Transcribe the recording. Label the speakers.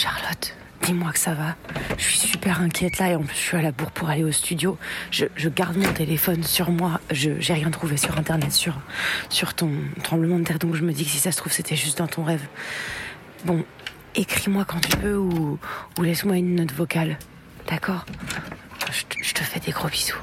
Speaker 1: Charlotte, dis-moi que ça va. Je suis super inquiète là et en plus je suis à la bourre pour aller au studio. Je, garde mon téléphone sur moi. Je J'ai rien trouvé sur internet sur, sur ton tremblement de terre donc je me dis que si ça se trouve c'était juste dans ton rêve. Bon, écris-moi quand tu peux ou, ou laisse-moi une note vocale. D'accord? Je te fais des gros bisous.